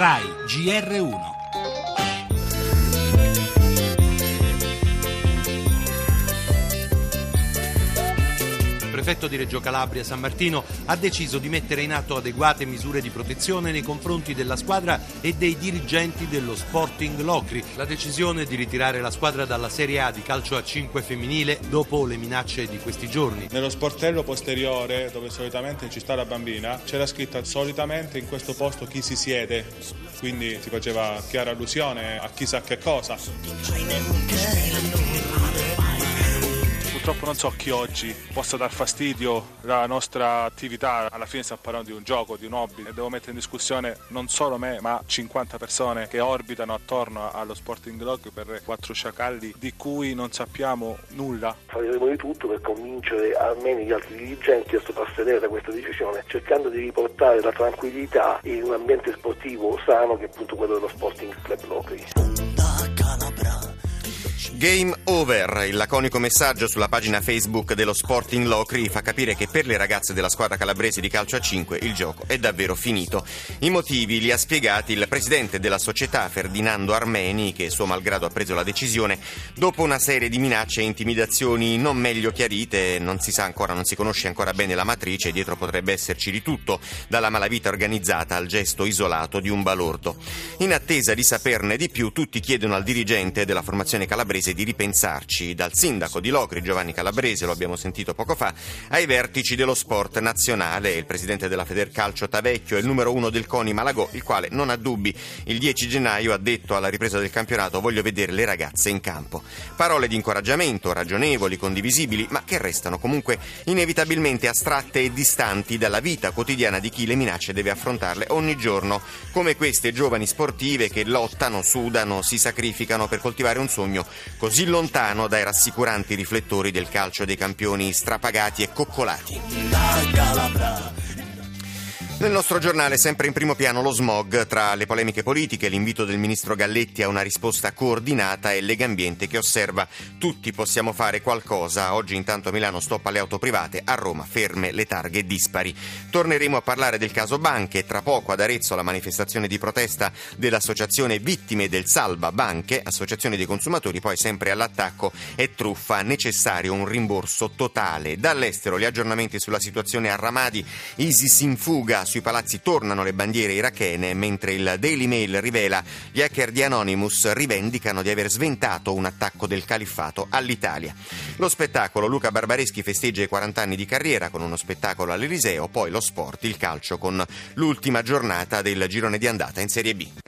RAI GR1. Prefetto di Reggio Calabria San Martino ha deciso di mettere in atto adeguate misure di protezione nei confronti della squadra e dei dirigenti dello Sporting Locri. La decisione di ritirare la squadra dalla Serie A di calcio a 5 femminile dopo le minacce di questi giorni. Nello sportello posteriore, dove solitamente ci sta la bambina, c'era scritto solitamente in questo posto chi si siede, quindi si faceva chiara allusione a chissà che cosa. Purtroppo non so chi oggi possa dar fastidio alla nostra attività, alla fine stiamo parlando di un gioco, di un hobby e devo mettere in discussione non solo me ma 50 persone che orbitano attorno allo Sporting Log per quattro sciacalli di cui non sappiamo nulla. Faremo di tutto per convincere almeno gli altri dirigenti a soprassedere da questa decisione, cercando di riportare la tranquillità in un ambiente sportivo sano che è appunto quello dello Sporting Club Locri. Game over, il laconico messaggio sulla pagina Facebook dello Sporting Locri fa capire che per le ragazze della squadra calabrese di calcio a 5 il gioco è davvero finito. I motivi li ha spiegati il presidente della società Ferdinando Armeni che suo malgrado ha preso la decisione dopo una serie di minacce e intimidazioni non meglio chiarite, non si sa ancora, non si conosce ancora bene la matrice, dietro potrebbe esserci di tutto, dalla malavita organizzata al gesto isolato di un balordo. In attesa di saperne di più, tutti chiedono al dirigente della formazione calabrese di ripensarci, dal sindaco di Locri Giovanni Calabrese, lo abbiamo sentito poco fa, ai vertici dello sport nazionale, il presidente della Federcalcio Tavecchio e il numero uno del CONI Malagò, il quale non ha dubbi. Il 10 gennaio ha detto alla ripresa del campionato voglio vedere le ragazze in campo. Parole di incoraggiamento, ragionevoli, condivisibili, ma che restano comunque inevitabilmente astratte e distanti dalla vita quotidiana di chi le minacce deve affrontarle ogni giorno, come queste giovani sportive che lottano, sudano, si sacrificano per coltivare un sogno così lontano dai rassicuranti riflettori del calcio dei campioni strapagati e coccolati. Nel nostro giornale sempre in primo piano lo smog tra le polemiche politiche, l'invito del ministro Galletti a una risposta coordinata e Legambiente che osserva tutti possiamo fare qualcosa. Oggi intanto a Milano stoppa le auto private, a Roma ferme le targhe dispari. Torneremo a parlare del caso Banche, tra poco ad Arezzo la manifestazione di protesta dell'associazione Vittime del Salva Banche, associazione dei consumatori, poi sempre all'attacco è truffa, necessario un rimborso totale. Dall'estero gli aggiornamenti sulla situazione a Ramadi, ISIS in fuga, sui palazzi tornano le bandiere irachene, mentre il Daily Mail rivela gli hacker di Anonymous rivendicano di aver sventato un attacco del califfato all'Italia. Lo spettacolo Luca Barbareschi festeggia i 40 anni di carriera con uno spettacolo all'Eliseo, poi lo sport, il calcio con l'ultima giornata del girone di andata in Serie B.